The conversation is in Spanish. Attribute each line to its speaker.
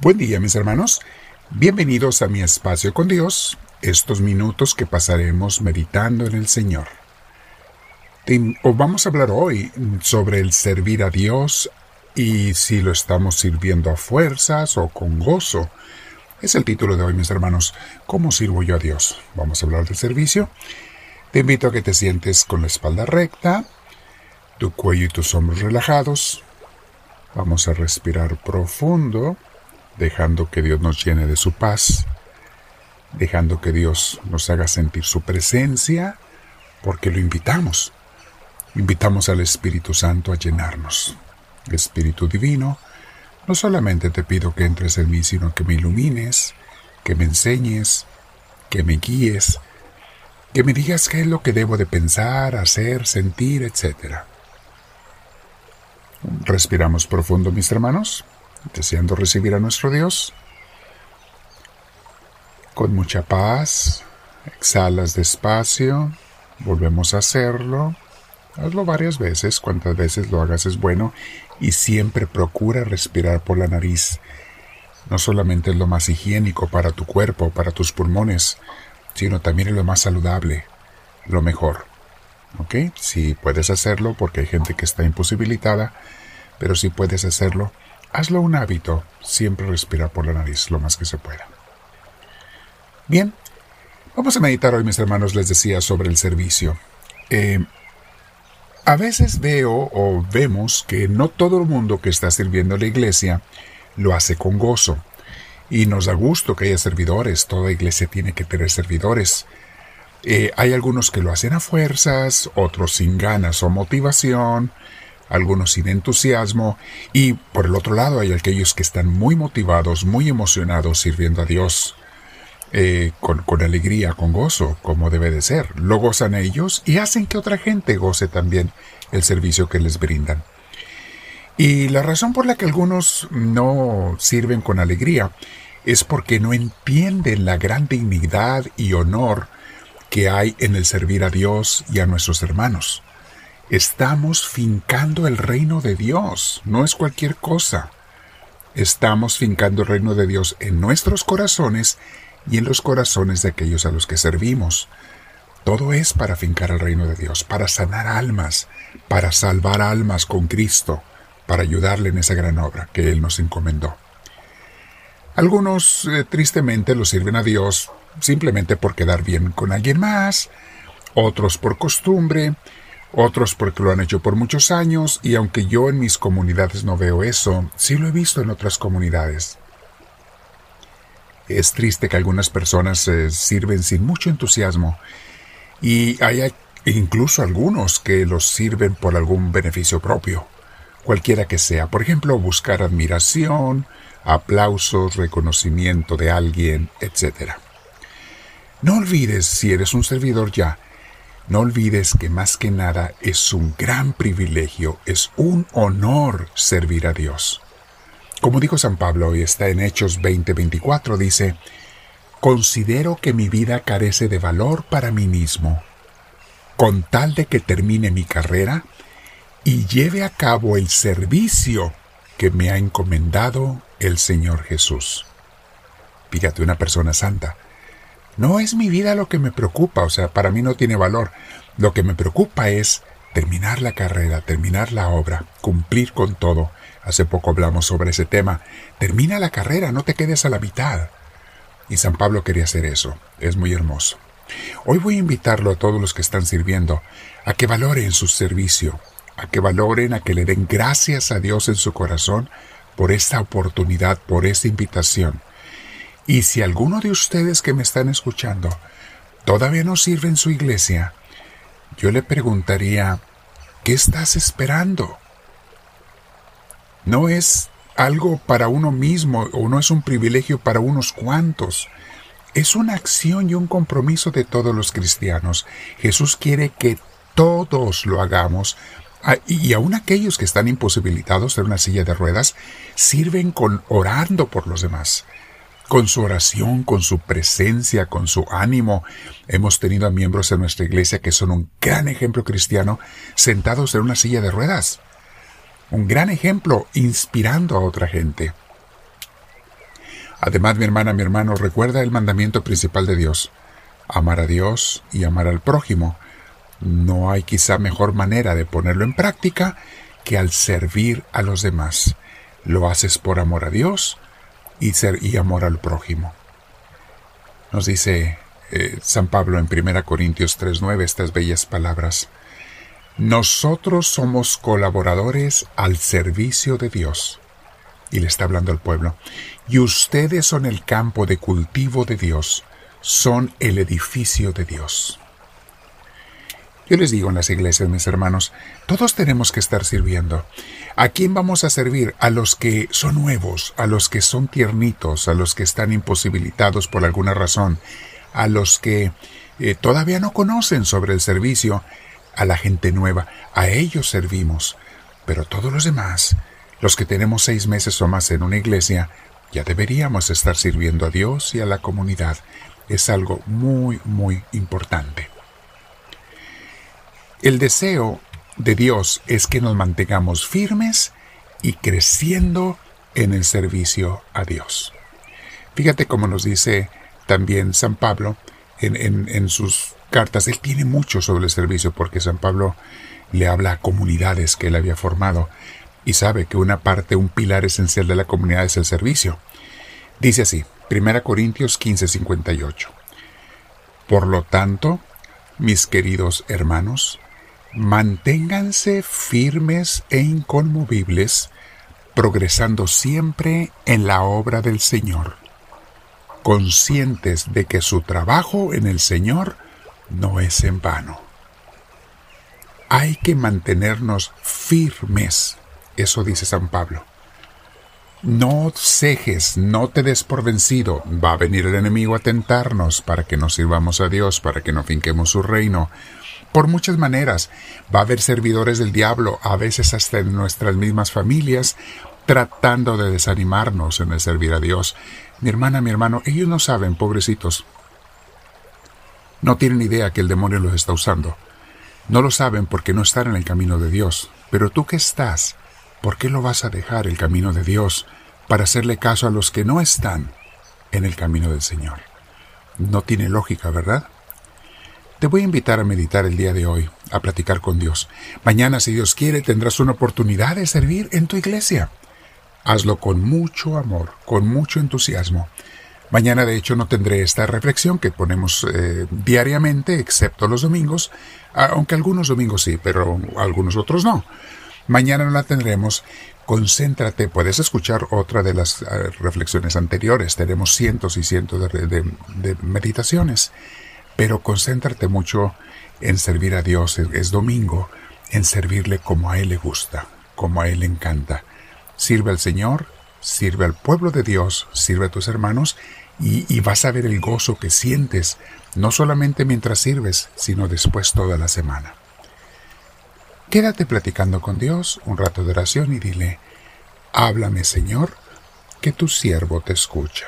Speaker 1: Buen día mis hermanos, bienvenidos a mi espacio con Dios, estos minutos que pasaremos meditando en el Señor. Os vamos a hablar hoy sobre el servir a Dios y si lo estamos sirviendo a fuerzas o con gozo. Es el título de hoy mis hermanos, ¿cómo sirvo yo a Dios? Vamos a hablar del servicio. Te invito a que te sientes con la espalda recta, tu cuello y tus hombros relajados. Vamos a respirar profundo dejando que Dios nos llene de su paz, dejando que Dios nos haga sentir su presencia, porque lo invitamos. Invitamos al Espíritu Santo a llenarnos. Espíritu Divino, no solamente te pido que entres en mí, sino que me ilumines, que me enseñes, que me guíes, que me digas qué es lo que debo de pensar, hacer, sentir, etc. Respiramos profundo, mis hermanos deseando recibir a nuestro Dios. Con mucha paz, exhalas despacio, volvemos a hacerlo. Hazlo varias veces, cuantas veces lo hagas es bueno y siempre procura respirar por la nariz. No solamente es lo más higiénico para tu cuerpo, para tus pulmones, sino también es lo más saludable, lo mejor. ¿Ok? Si puedes hacerlo, porque hay gente que está imposibilitada, pero si puedes hacerlo, Hazlo un hábito, siempre respirar por la nariz lo más que se pueda. Bien, vamos a meditar hoy, mis hermanos, les decía sobre el servicio. Eh, a veces veo o vemos que no todo el mundo que está sirviendo a la iglesia lo hace con gozo. Y nos da gusto que haya servidores, toda iglesia tiene que tener servidores. Eh, hay algunos que lo hacen a fuerzas, otros sin ganas o motivación, algunos sin entusiasmo, y por el otro lado hay aquellos que están muy motivados, muy emocionados sirviendo a Dios, eh, con, con alegría, con gozo, como debe de ser. Lo gozan ellos y hacen que otra gente goce también el servicio que les brindan. Y la razón por la que algunos no sirven con alegría es porque no entienden la gran dignidad y honor que hay en el servir a Dios y a nuestros hermanos. Estamos fincando el reino de Dios, no es cualquier cosa. Estamos fincando el reino de Dios en nuestros corazones y en los corazones de aquellos a los que servimos. Todo es para fincar el reino de Dios, para sanar almas, para salvar almas con Cristo, para ayudarle en esa gran obra que Él nos encomendó. Algunos eh, tristemente lo sirven a Dios simplemente por quedar bien con alguien más, otros por costumbre, otros porque lo han hecho por muchos años y aunque yo en mis comunidades no veo eso, sí lo he visto en otras comunidades. Es triste que algunas personas se sirven sin mucho entusiasmo y hay incluso algunos que los sirven por algún beneficio propio, cualquiera que sea. Por ejemplo, buscar admiración, aplausos, reconocimiento de alguien, etc. No olvides, si eres un servidor ya, no olvides que más que nada es un gran privilegio, es un honor servir a Dios. Como dijo San Pablo y está en Hechos 20:24, dice, Considero que mi vida carece de valor para mí mismo, con tal de que termine mi carrera y lleve a cabo el servicio que me ha encomendado el Señor Jesús. Fíjate, una persona santa no es mi vida lo que me preocupa, o sea, para mí no tiene valor. Lo que me preocupa es terminar la carrera, terminar la obra, cumplir con todo. Hace poco hablamos sobre ese tema. Termina la carrera, no te quedes a la mitad. Y San Pablo quería hacer eso. Es muy hermoso. Hoy voy a invitarlo a todos los que están sirviendo a que valoren su servicio, a que valoren, a que le den gracias a Dios en su corazón por esta oportunidad, por esta invitación. Y si alguno de ustedes que me están escuchando todavía no sirve en su iglesia, yo le preguntaría, ¿qué estás esperando? No es algo para uno mismo o no es un privilegio para unos cuantos. Es una acción y un compromiso de todos los cristianos. Jesús quiere que todos lo hagamos y aun aquellos que están imposibilitados de una silla de ruedas sirven con orando por los demás con su oración, con su presencia, con su ánimo. Hemos tenido a miembros de nuestra iglesia que son un gran ejemplo cristiano sentados en una silla de ruedas. Un gran ejemplo inspirando a otra gente. Además, mi hermana, mi hermano, recuerda el mandamiento principal de Dios. Amar a Dios y amar al prójimo. No hay quizá mejor manera de ponerlo en práctica que al servir a los demás. Lo haces por amor a Dios y, ser, y amor al prójimo. Nos dice eh, San Pablo en 1 Corintios 3.9 estas bellas palabras. Nosotros somos colaboradores al servicio de Dios. Y le está hablando al pueblo. Y ustedes son el campo de cultivo de Dios, son el edificio de Dios. Yo les digo en las iglesias, mis hermanos, todos tenemos que estar sirviendo. ¿A quién vamos a servir? A los que son nuevos, a los que son tiernitos, a los que están imposibilitados por alguna razón, a los que eh, todavía no conocen sobre el servicio, a la gente nueva, a ellos servimos. Pero todos los demás, los que tenemos seis meses o más en una iglesia, ya deberíamos estar sirviendo a Dios y a la comunidad. Es algo muy, muy importante. El deseo de Dios es que nos mantengamos firmes y creciendo en el servicio a Dios. Fíjate cómo nos dice también San Pablo en, sus cartas. Él tiene mucho sobre el servicio porque San Pablo le habla a comunidades que él había formado y sabe que una parte, un pilar esencial de la comunidad es el servicio. Dice así, 1 Corintios 15:58. Por lo tanto, mis queridos hermanos, Manténganse firmes e inconmovibles, progresando siempre en la obra del Señor, conscientes de que su trabajo en el Señor no es en vano. Hay que mantenernos firmes, eso dice San Pablo. No cejes, no te des por vencido. Va a venir el enemigo a tentarnos para que nos sirvamos a Dios, para que no finquemos su reino, por muchas maneras. Va a haber servidores del diablo, a veces hasta en nuestras mismas familias, tratando de desanimarnos en el servir a Dios. Mi hermana, mi hermano, ellos no saben, pobrecitos. No tienen idea que el demonio los está usando. No lo saben porque no están en el camino de Dios. Pero tú que estás, ¿por qué lo vas a dejar el camino de Dios para hacerle caso a los que no están en el camino del Señor? No tiene lógica, ¿verdad? Te voy a invitar a meditar el día de hoy, a platicar con Dios. Mañana, si Dios quiere, tendrás una oportunidad de servir en tu iglesia. Hazlo con mucho amor, con mucho entusiasmo. Mañana, de hecho, no tendré esta reflexión que ponemos eh, diariamente, excepto los domingos, aunque algunos domingos sí, pero algunos otros no. Mañana no la tendremos. Concéntrate, puedes escuchar otra de las eh, reflexiones anteriores. Tenemos cientos y cientos de meditaciones pero concéntrate mucho en servir a Dios, es domingo, en servirle como a Él le gusta, como a Él le encanta. Sirve al Señor, sirve al pueblo de Dios, sirve a tus hermanos y, y, vas a ver el gozo que sientes, no solamente mientras sirves, sino después toda la semana. Quédate platicando con Dios un rato de oración y dile, háblame Señor, que tu siervo te escucha.